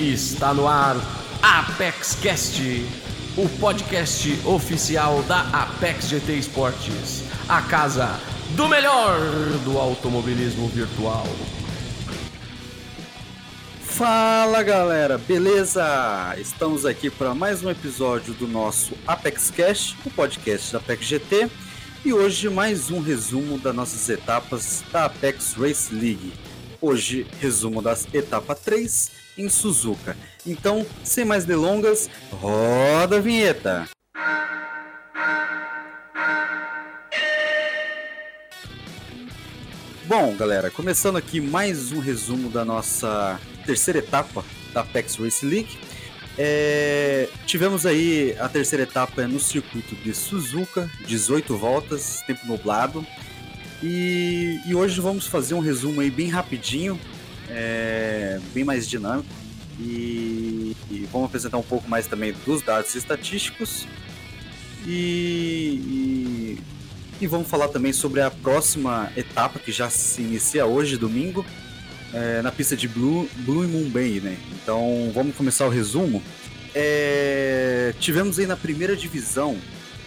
Está no ar Apex Cast, o podcast oficial da Apex GT Esportes, a casa do melhor do automobilismo virtual. Fala galera, beleza? Estamos aqui para mais um episódio do nosso Apex Cast, o podcast da Apex GT, e hoje mais um resumo das nossas etapas da Apex Race League. Hoje, resumo das etapa 3 em Suzuka. Então, sem mais delongas, roda a vinheta! Bom, galera, começando aqui mais um resumo da nossa terceira etapa da Apex Race League. É, tivemos aí a terceira etapa no circuito de Suzuka, 18 voltas, tempo nublado. E, e hoje vamos fazer um resumo aí bem rapidinho, é, bem mais dinâmico. E, e, vamos apresentar um pouco mais também dos dados estatísticos. E, e, e, vamos falar também sobre a próxima etapa que já se inicia hoje, domingo, é, na pista de Blue, Blue Moon Bay, né? Então vamos começar o resumo. É, tivemos aí na primeira divisão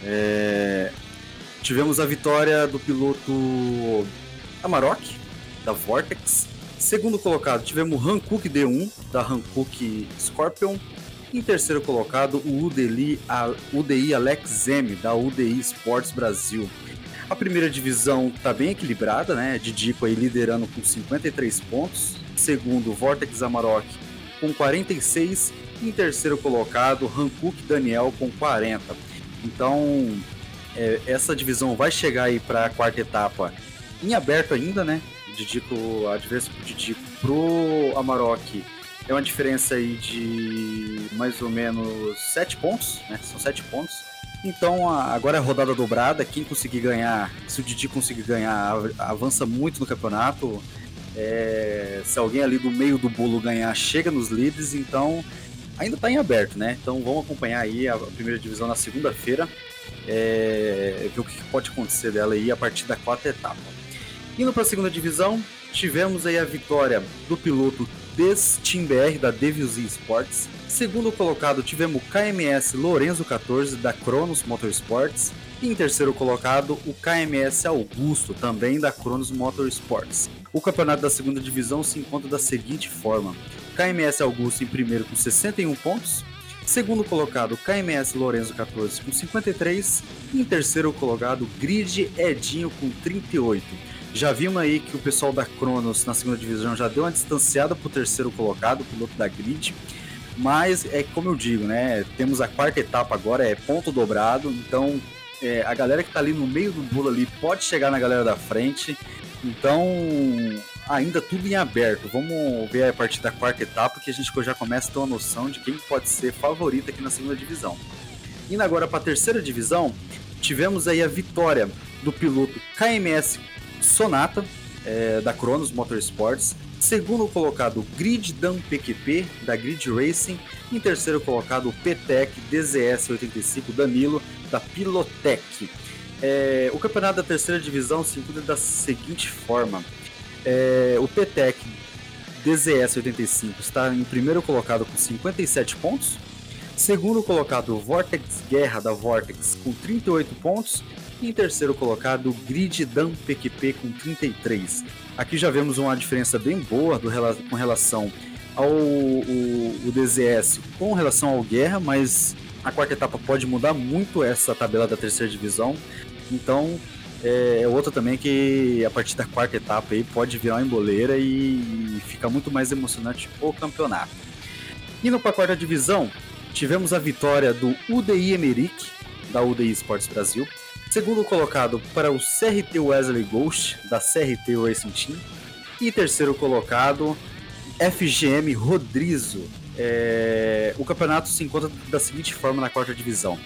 é, Tivemos a vitória do piloto Amarok, da Vortex. Segundo colocado, tivemos Hankook D1, da Hankook Scorpion. Em terceiro colocado, o UDI, a UDI Alex M, da UDI Sports Brasil. A primeira divisão está bem equilibrada, né? Didico aí liderando com 53 pontos. Segundo, Vortex Amarok com 46. E em terceiro colocado, Hankook Daniel com 40. Então, é, essa divisão vai chegar aí para a quarta etapa em aberto ainda, né? Didico, a diferença pro Didico pro Amarok é uma diferença aí de mais ou menos 7 pontos, né? São 7 pontos. Então agora é a rodada dobrada. Quem conseguir ganhar, se o Didi conseguir ganhar, avança muito no campeonato. É, se alguém ali do meio do bolo ganhar, chega nos líderes. Então ainda está em aberto, né? Então vamos acompanhar aí a primeira divisão na segunda-feira é, ver o que pode acontecer dela aí a partir da quarta etapa. Indo para a segunda divisão, tivemos aí a vitória do piloto Des Team BR da Devils Sports. Segundo colocado, tivemos o KMS Lorenzo 14 da Cronos Motorsports. E em terceiro colocado, o KMS Augusto, também da Cronos Motorsports. O campeonato da segunda divisão se encontra da seguinte forma: KMS Augusto em primeiro com 61 pontos, Segundo colocado, KMS Lorenzo 14 com 53. E em terceiro colocado, Grid Edinho com 38. Já vimos aí que o pessoal da Cronos na segunda divisão já deu uma distanciada para o terceiro colocado, piloto da Grid. Mas é como eu digo, né? Temos a quarta etapa agora, é ponto dobrado. Então é, a galera que está ali no meio do bolo ali pode chegar na galera da frente. Então ainda tudo em aberto. Vamos ver a partir da quarta etapa que a gente já começa a ter uma noção de quem pode ser favorito aqui na segunda divisão. Indo agora para a terceira divisão, tivemos aí a vitória do piloto KMS Sonata, é, da Cronos Motorsports. Segundo colocado, Grid Dam PQP, da Grid Racing. Em terceiro colocado, o PTEC DZS 85 Danilo, da Pilotec. É, o campeonato da terceira divisão se encontra da seguinte forma: é, o PTEC DZS 85 está em primeiro colocado com 57 pontos. Segundo colocado, o Vortex Guerra da Vortex com 38 pontos. Em terceiro colocado, o Grid Dan PQP com 33. Aqui já vemos uma diferença bem boa do, com relação ao o, o DZS com relação ao Guerra, mas a quarta etapa pode mudar muito essa tabela da terceira divisão. Então é, é outra também que a partir da quarta etapa aí pode virar uma emboleira e, e fica muito mais emocionante o campeonato. Indo para a quarta divisão, tivemos a vitória do UDI Emerick, da UDI Esportes Brasil. Segundo colocado para o CRT Wesley Ghost, da CRT Racing Team. E terceiro colocado, FGM Rodrizo. É... O campeonato se encontra da seguinte forma na quarta divisão.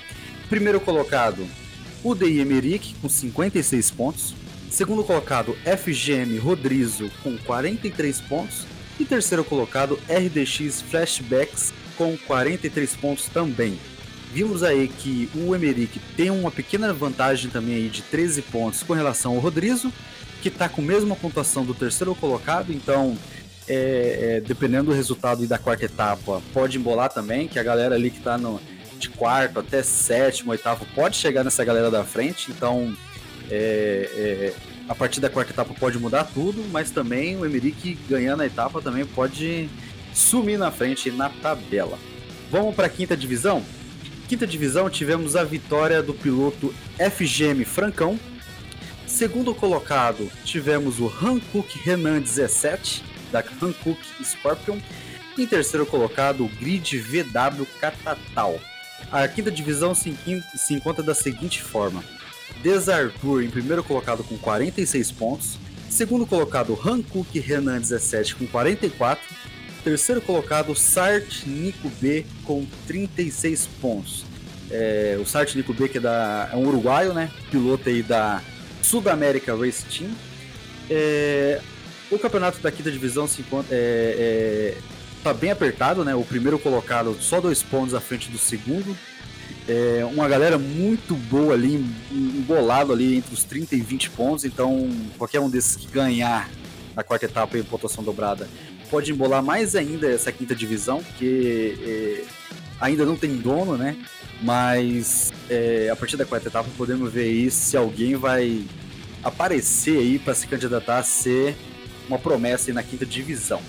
Primeiro colocado, o DI Emerick com 56 pontos, segundo colocado FGM Rodrizo com 43 pontos e terceiro colocado RDX Flashbacks com 43 pontos também. Vimos aí que o Emerick tem uma pequena vantagem também aí de 13 pontos com relação ao Rodrizo, que está com a mesma pontuação do terceiro colocado, então é, é, dependendo do resultado da quarta etapa, pode embolar também, que a galera ali que está de quarto até sétimo, oitavo, pode chegar nessa galera da frente, então é, é, a partir da quarta etapa pode mudar tudo, mas também o Emerick ganhando a etapa também pode sumir na frente na tabela. Vamos para a quinta divisão? Quinta divisão tivemos a vitória do piloto FGM Francão. Segundo colocado tivemos o Hankook Renan 17 da Hankook Scorpion. Em terceiro colocado o Grid VW Catatal. A quinta divisão se, se encontra da seguinte forma: Desartur em primeiro colocado com 46 pontos, segundo colocado Hankook Renan 17 com 44, terceiro colocado Sart Nico B com 36 pontos. É, o Sart Nico B que é, da, é um uruguaio, né? Piloto aí da Sudamérica Race Team. É, o campeonato da quinta divisão se encontra, é, é, tá bem apertado, né? O primeiro colocado só dois pontos à frente do segundo, é uma galera muito boa ali, embolado ali entre os 30 e 20 pontos, então qualquer um desses que ganhar na quarta etapa em pontuação dobrada pode embolar mais ainda essa quinta divisão, porque é, ainda não tem dono, né? Mas é, a partir da quarta etapa podemos ver aí se alguém vai aparecer aí para se candidatar a ser uma promessa na quinta divisão.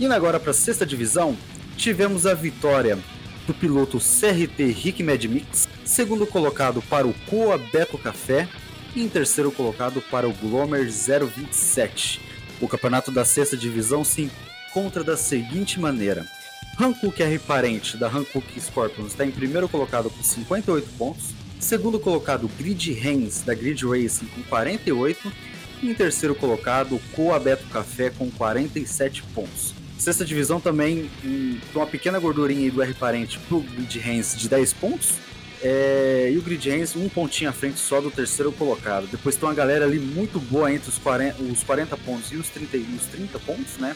Indo agora para a sexta divisão, tivemos a vitória do piloto CRT Rick Mad Mix, segundo colocado para o Coa Beto Café e em terceiro colocado para o Glomer 027. O campeonato da sexta divisão se encontra da seguinte maneira: Hankook R Parente da Hankook Scorpions está em primeiro colocado com 58 pontos, segundo colocado Grid Hens da Grid Racing com 48 e em terceiro colocado Coa Beto Café com 47 pontos. Sexta divisão também tem uma pequena gordurinha do R parente pro Grid Hands de 10 pontos. É, e o Grid Hands um pontinho à frente só do terceiro colocado. Depois tem uma galera ali muito boa entre os 40, os 40 pontos e os 30, os 30 pontos, né?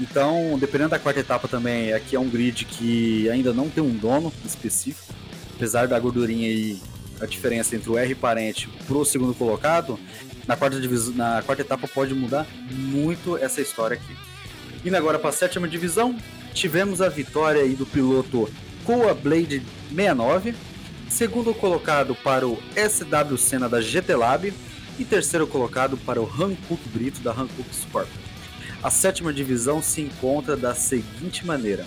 Então, dependendo da quarta etapa também, aqui é um grid que ainda não tem um dono específico. Apesar da gordurinha aí, a diferença entre o R parente pro segundo colocado, na quarta, divisão, na quarta etapa pode mudar muito essa história aqui. Indo agora para a sétima divisão, tivemos a vitória aí do piloto Coa Blade 69, segundo colocado para o SW Senna da GT Lab e terceiro colocado para o Hankook Brito da Hankook Sport. A sétima divisão se encontra da seguinte maneira: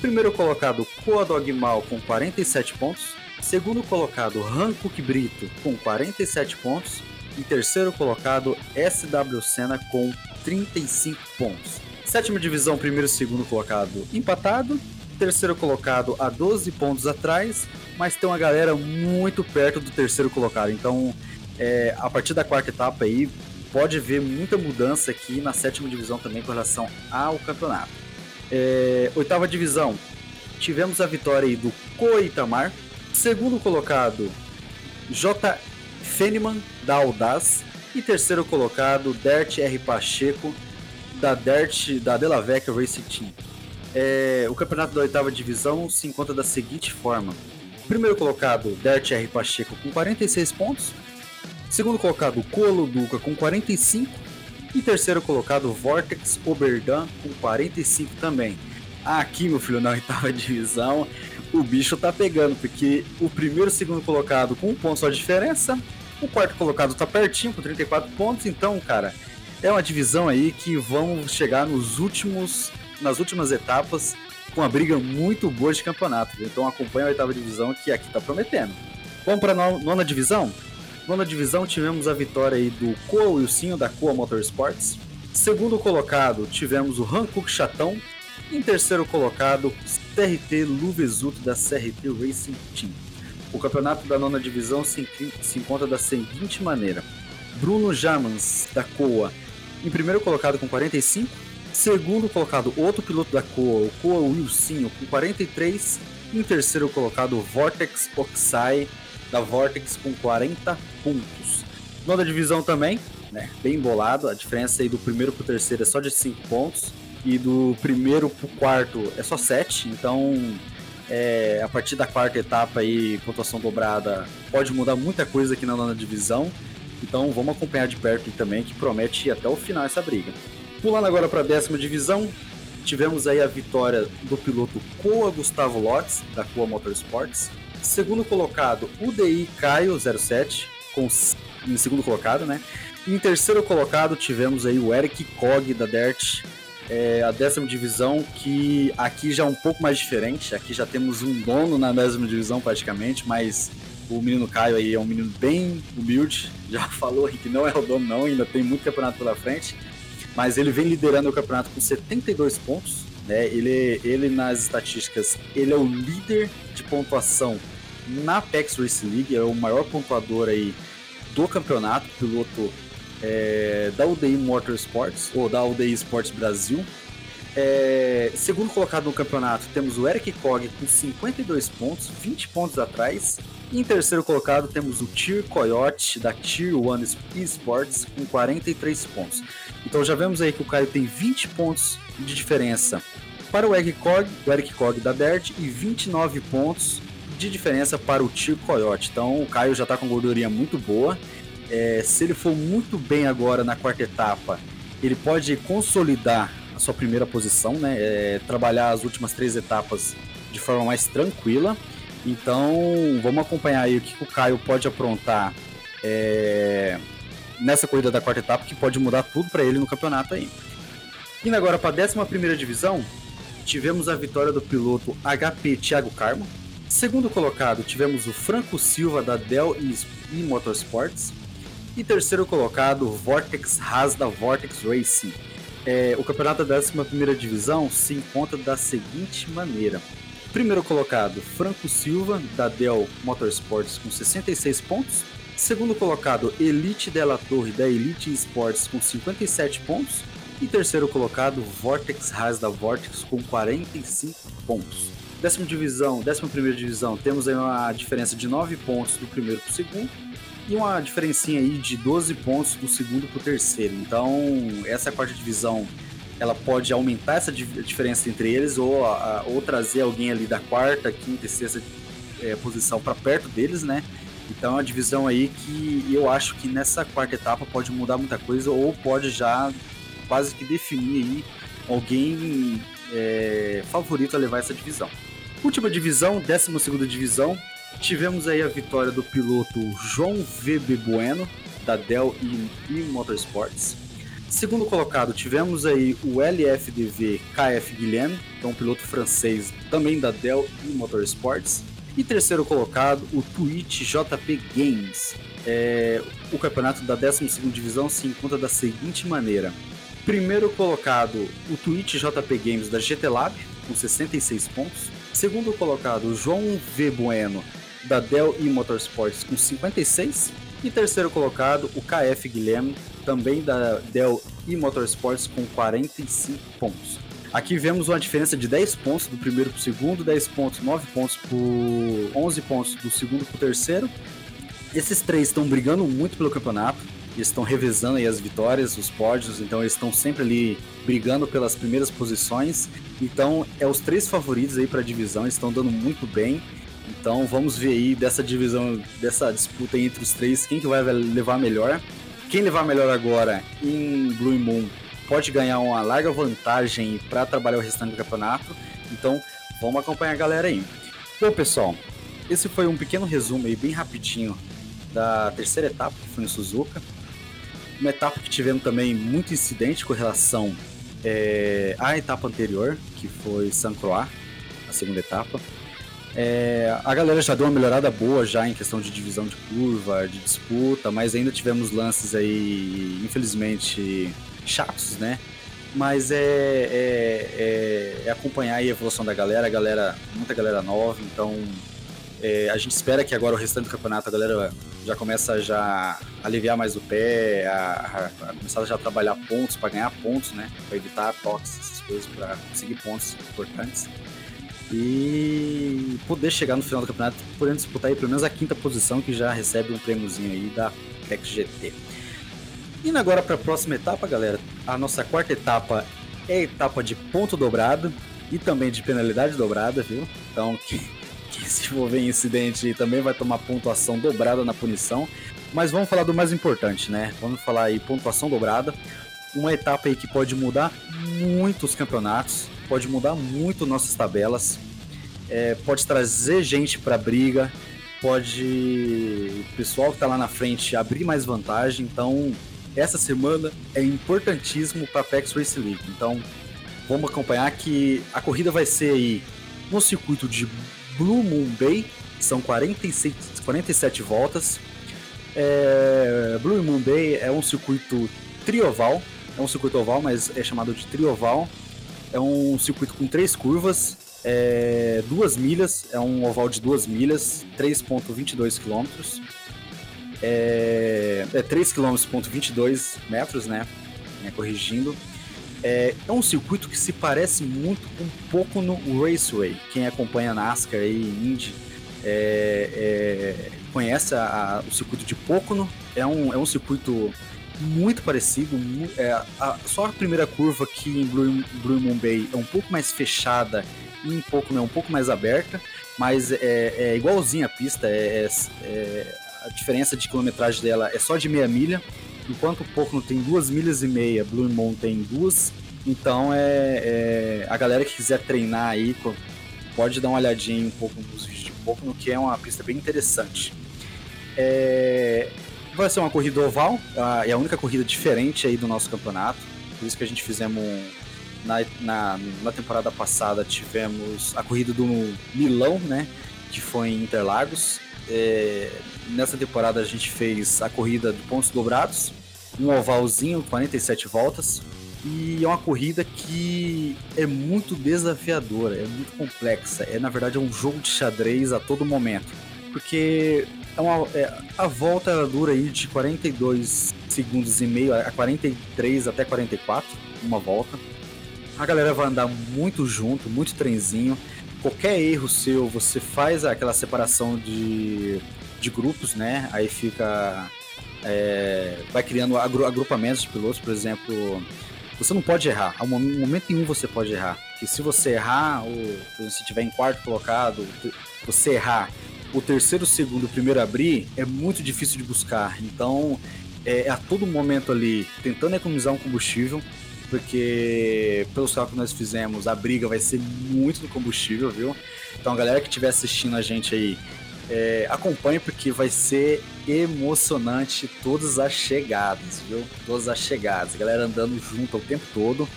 primeiro colocado Coa Dogmal com 47 pontos, segundo colocado Hankook Brito com 47 pontos e terceiro colocado SW Senna com 35 pontos. Sétima divisão, primeiro e segundo colocado empatado. Terceiro colocado a 12 pontos atrás, mas tem uma galera muito perto do terceiro colocado. Então, é, a partir da quarta etapa aí, pode ver muita mudança aqui na sétima divisão também com relação ao campeonato. É, oitava divisão, tivemos a vitória aí do Coitamar. Segundo colocado, J. Feneman, da Audaz. E terceiro colocado, Dert R. Pacheco, da Dirt da Delavec Racing Team. É, o campeonato da oitava divisão se encontra da seguinte forma: primeiro colocado, Dirt R Pacheco com 46 pontos, segundo colocado, Colo Duca com 45 e terceiro colocado, Vortex Oberdan com 45 também. Aqui, meu filho, na oitava divisão, o bicho tá pegando, porque o primeiro e segundo colocado com um ponto só de diferença, o quarto colocado tá pertinho com 34 pontos, então, cara, é uma divisão aí que vão chegar nos últimos, nas últimas etapas com uma briga muito boa de campeonato. Então acompanha a oitava divisão que aqui está prometendo. Vamos para nona divisão? Nona divisão tivemos a vitória aí do Coa Wilson da Coa Motorsports. Segundo colocado tivemos o Hankook Chatão. Em terceiro colocado, CRT Luvesuto da CRT Racing Team. O campeonato da nona divisão se, se encontra da seguinte maneira: Bruno Jamans da Coa em primeiro colocado com 45. Segundo colocado, outro piloto da Coa, o Coa Wilsinho, com 43. E em terceiro colocado, Vortex Oxai, da Vortex, com 40 pontos. Nona divisão também, né, bem embolado. A diferença aí do primeiro para o terceiro é só de 5 pontos. E do primeiro para o quarto é só 7. Então, é, a partir da quarta etapa aí, pontuação dobrada, pode mudar muita coisa aqui na nona divisão. Então vamos acompanhar de perto também, que promete ir até o final essa briga. Pulando agora para a décima divisão, tivemos aí a vitória do piloto Coa Gustavo Lotz, da Coa Motorsports. Segundo colocado, UDI Caio 07, com, em segundo colocado, né? Em terceiro colocado, tivemos aí o Eric Kog, da Dirt, é, a décima divisão, que aqui já é um pouco mais diferente. Aqui já temos um dono na décima divisão, praticamente, mas o menino Caio aí é um menino bem humilde. Já falou que não é o dono, não, ainda tem muito campeonato pela frente. Mas ele vem liderando o campeonato com 72 pontos. Né? Ele, ele, nas estatísticas, ele é o líder de pontuação na Apex Race League, é o maior pontuador aí do campeonato, piloto é, da UDI Motorsports, ou da UDI Sports Brasil. É, segundo colocado no campeonato, temos o Eric Kog com 52 pontos, 20 pontos atrás. Em terceiro colocado, temos o Tier Coyote da Tier 1 Esports com 43 pontos. Então já vemos aí que o Caio tem 20 pontos de diferença para o Eric Kog, o Eric Kog da Dirt e 29 pontos de diferença para o Tier Coyote. Então o Caio já está com gordurinha muito boa é, se ele for muito bem agora na quarta etapa, ele pode consolidar a sua primeira posição, né? É, trabalhar as últimas três etapas de forma mais tranquila. Então, vamos acompanhar aí o que o Caio pode aprontar é, nessa corrida da quarta etapa, que pode mudar tudo para ele no campeonato aí. Indo agora para a 11 divisão, tivemos a vitória do piloto HP Thiago Carmo. Segundo colocado, tivemos o Franco Silva da Dell e Motorsports. E terceiro colocado, Vortex Haas da Vortex Racing. É, o campeonato da 11 Divisão se encontra da seguinte maneira. Primeiro colocado, Franco Silva, da Dell Motorsports, com 66 pontos. Segundo colocado, Elite Della Torre, da Elite Sports, com 57 pontos. E terceiro colocado, Vortex Haas, da Vortex, com 45 pontos. Décima divisão, décima primeira divisão, temos aí uma diferença de 9 pontos do primeiro para o segundo e uma diferencinha aí de 12 pontos do segundo para o terceiro. Então, essa quarta divisão ela pode aumentar essa diferença entre eles ou, ou trazer alguém ali da quarta, quinta e sexta é, posição para perto deles, né? Então, é uma divisão aí que eu acho que nessa quarta etapa pode mudar muita coisa ou pode já quase que definir aí alguém é, favorito a levar essa divisão. Última divisão, 12 segunda divisão, Tivemos aí a vitória do piloto João VB Bueno, da Dell e, Motorsports. Segundo colocado, tivemos aí o LFDV KF Guilherme, que é um piloto francês também da Dell e Motorsports. E terceiro colocado, o Twitch JP Games. É, o campeonato da 12 Divisão se encontra da seguinte maneira. Primeiro colocado, o Twitch JP Games da GT Lab, com 66 pontos. Segundo colocado, João V. Bueno, da Dell e Motorsports com 56 e terceiro colocado o KF Guilherme, também da Dell e Motorsports com 45 pontos. Aqui vemos uma diferença de 10 pontos do primeiro para o segundo, 10 pontos, 9 pontos por 11 pontos do segundo para o terceiro. Esses três estão brigando muito pelo campeonato, eles estão revezando aí as vitórias, os pódios, então eles estão sempre ali brigando pelas primeiras posições. Então é os três favoritos aí para a divisão, estão dando muito bem. Então vamos ver aí dessa divisão, dessa disputa entre os três, quem que vai levar melhor. Quem levar melhor agora em Blue Moon pode ganhar uma larga vantagem para trabalhar o restante do campeonato. Então vamos acompanhar a galera aí. Bom pessoal, esse foi um pequeno resumo aí bem rapidinho da terceira etapa que foi em Suzuka. Uma etapa que tivemos também muito incidente com relação é, à etapa anterior, que foi San Croix, a segunda etapa. É, a galera já deu uma melhorada boa já em questão de divisão de curva, de disputa, mas ainda tivemos lances aí, infelizmente, chatos, né? Mas é, é, é, é acompanhar a evolução da galera, a galera, muita galera nova, então é, a gente espera que agora o restante do campeonato a galera já começa já a aliviar mais o pé, a, a, a começar já a trabalhar pontos para ganhar pontos, né? Para evitar toques, essas coisas, para conseguir pontos importantes e poder chegar no final do campeonato podendo disputar aí pelo menos a quinta posição que já recebe um prêmiozinho aí da PEX GT. Indo agora para a próxima etapa, galera. A nossa quarta etapa é a etapa de ponto dobrado e também de penalidade dobrada, viu? Então, quem, quem se envolver em incidente também vai tomar pontuação dobrada na punição. Mas vamos falar do mais importante, né? Vamos falar aí pontuação dobrada. Uma etapa aí que pode mudar muito os campeonatos, pode mudar muito nossas tabelas, é, pode trazer gente para briga, pode o pessoal que está lá na frente abrir mais vantagem. Então, essa semana é importantíssimo para a Apex Race League. Então, vamos acompanhar que a corrida vai ser aí no circuito de Blue Moon Bay, são 46, 47 voltas. É, Blue Moon Bay é um circuito trioval, é um circuito oval, mas é chamado de trioval. É um circuito com três curvas, é, duas milhas, é um oval de duas milhas, 3,22 quilômetros. É, é 3 km, 22 metros, né? É, corrigindo. É, é, um circuito que se parece muito um pouco no Raceway. Quem acompanha NASCAR e Indy é, é, conhece a, a, o circuito de Pocono. É um, é um circuito muito parecido. É, a, só a primeira curva aqui em Blue, Blue Moon Bay é um pouco mais fechada e um pouco, né, um pouco mais aberta, mas é, é igualzinha a pista. É, é, a diferença de quilometragem dela é só de meia milha, enquanto o Pocono tem duas milhas e meia, Blue Moon tem duas. Então é, a galera que quiser treinar aí pode dar uma olhadinha um pouco nos vídeos de Pocono, que é uma pista bem interessante. É, vai ser uma corrida oval, é a única corrida diferente aí do nosso campeonato. Por isso que a gente fizemos na, na, na temporada passada tivemos a corrida do Milão, né? Que foi em Interlagos. É, nessa temporada a gente fez a corrida de pontos dobrados, um ovalzinho, 47 voltas. E é uma corrida que é muito desafiadora, é muito complexa. É na verdade é um jogo de xadrez a todo momento. Porque é uma, é, a volta dura aí de 42 segundos e meio a 43 até 44, uma volta. A galera vai andar muito junto, muito trenzinho. Qualquer erro seu, você faz aquela separação de, de grupos, né? Aí fica. É, vai criando agrupamentos de pilotos, por exemplo. Você não pode errar. A momento nenhum você pode errar. Que se você errar, ou se estiver em quarto colocado, você errar o terceiro, segundo, o primeiro abrir, é muito difícil de buscar. Então, é, é a todo momento ali tentando economizar um combustível, porque pelos cálculos que nós fizemos, a briga vai ser muito do combustível, viu? Então, a galera que estiver assistindo a gente aí, é, acompanhe porque vai ser emocionante todas as chegadas, viu? Todas as chegadas, a galera andando junto o tempo todo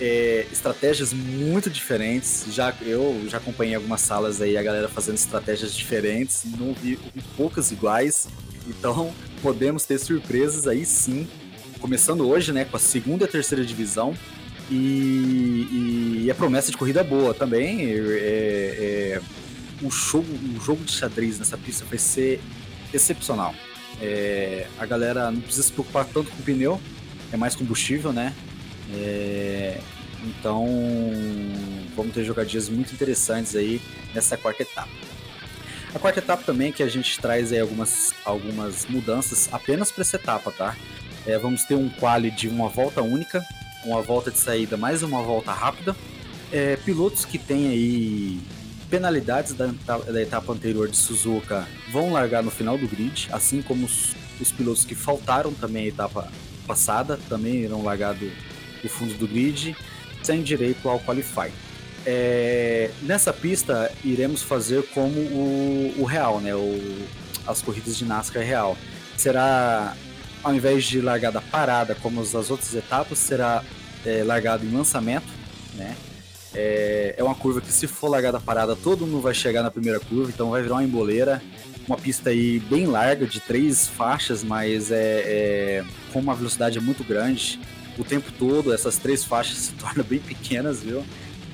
é, estratégias muito diferentes. Já eu já acompanhei algumas salas aí a galera fazendo estratégias diferentes, não vi, vi poucas iguais. Então podemos ter surpresas aí sim. Começando hoje, né, com a segunda e terceira divisão. E, e a promessa de corrida boa também. É, é, o, jogo, o jogo de xadrez nessa pista vai ser excepcional. É, a galera não precisa se preocupar tanto com o pneu, é mais combustível, né? É, então, vamos ter jogadias muito interessantes aí nessa quarta etapa. A quarta etapa também que a gente traz aí algumas, algumas mudanças apenas para essa etapa, tá? É, vamos ter um quali de uma volta única, uma volta de saída mais uma volta rápida. É, pilotos que têm aí penalidades da, da, etapa anterior de Suzuka vão largar no final do grid, assim como os, os pilotos que faltaram também a etapa passada também irão largar do, do fundo do grid, sem direito ao Qualify. É, nessa pista iremos fazer como o, o real, né? O, as corridas de NASCAR real. Será, ao invés de largada parada como as outras etapas, será é, largado em lançamento, né? É, é uma curva que se for largada parada, todo mundo vai chegar na primeira curva, então vai virar uma emboleira. Uma pista aí bem larga, de três faixas, mas é, é com uma velocidade muito grande o tempo todo, essas três faixas se tornam bem pequenas, viu?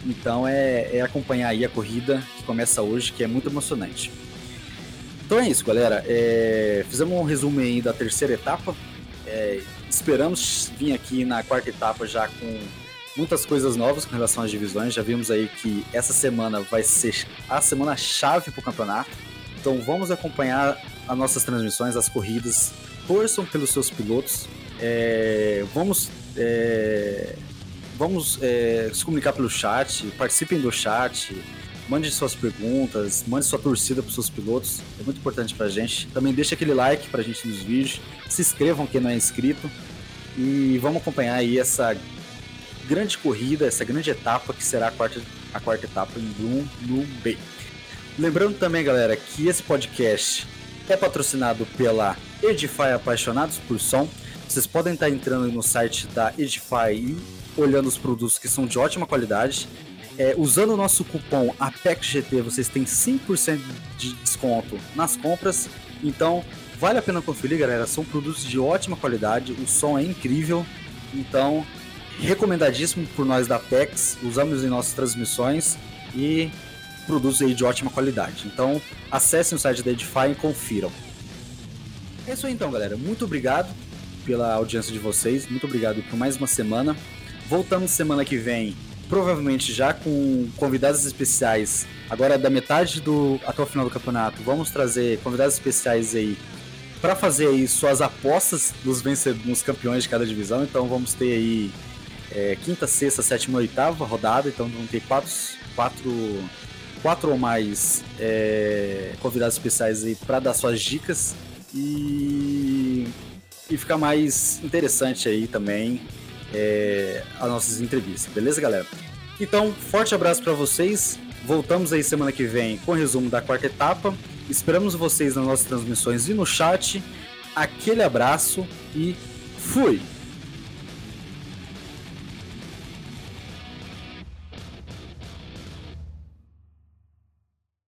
Então é, é acompanhar aí a corrida que começa hoje, que é muito emocionante. Então é isso, galera. É, fizemos um resumo aí da terceira etapa. É, esperamos vir aqui na quarta etapa já com muitas coisas novas com relação às divisões. Já vimos aí que essa semana vai ser a semana chave para o campeonato. Então vamos acompanhar as nossas transmissões, as corridas. Torçam pelos seus pilotos. É, vamos é, vamos é, se comunicar pelo chat, participem do chat, mande suas perguntas, mande sua torcida para seus pilotos, é muito importante para a gente. Também deixe aquele like para a gente nos vídeos, se inscrevam quem não é inscrito e vamos acompanhar aí essa grande corrida, essa grande etapa que será a quarta, a quarta etapa em Bay. Lembrando também, galera, que esse podcast é patrocinado pela Edify Apaixonados por Som. Vocês podem estar entrando no site da Edify e olhando os produtos que são de ótima qualidade. É, usando o nosso cupom APEXGT, vocês têm 5% de desconto nas compras. Então, vale a pena conferir, galera. São produtos de ótima qualidade, o som é incrível. Então, recomendadíssimo por nós da Apex. Usamos em nossas transmissões e produtos aí de ótima qualidade. Então, acessem o site da Edify e confiram. É isso aí então, galera. Muito obrigado pela audiência de vocês. Muito obrigado por mais uma semana. Voltamos semana que vem, provavelmente já com convidados especiais. Agora da metade do até o final do campeonato, vamos trazer convidados especiais aí para fazer aí suas apostas dos vencedores, campeões de cada divisão. Então vamos ter aí é, quinta, sexta, sétima, oitava rodada. Então vamos ter quatro, quatro, quatro ou mais é, convidados especiais aí para dar suas dicas e e ficar mais interessante aí também é, as nossas entrevistas, beleza, galera? Então, forte abraço para vocês. Voltamos aí semana que vem com o resumo da quarta etapa. Esperamos vocês nas nossas transmissões e no chat. Aquele abraço e fui!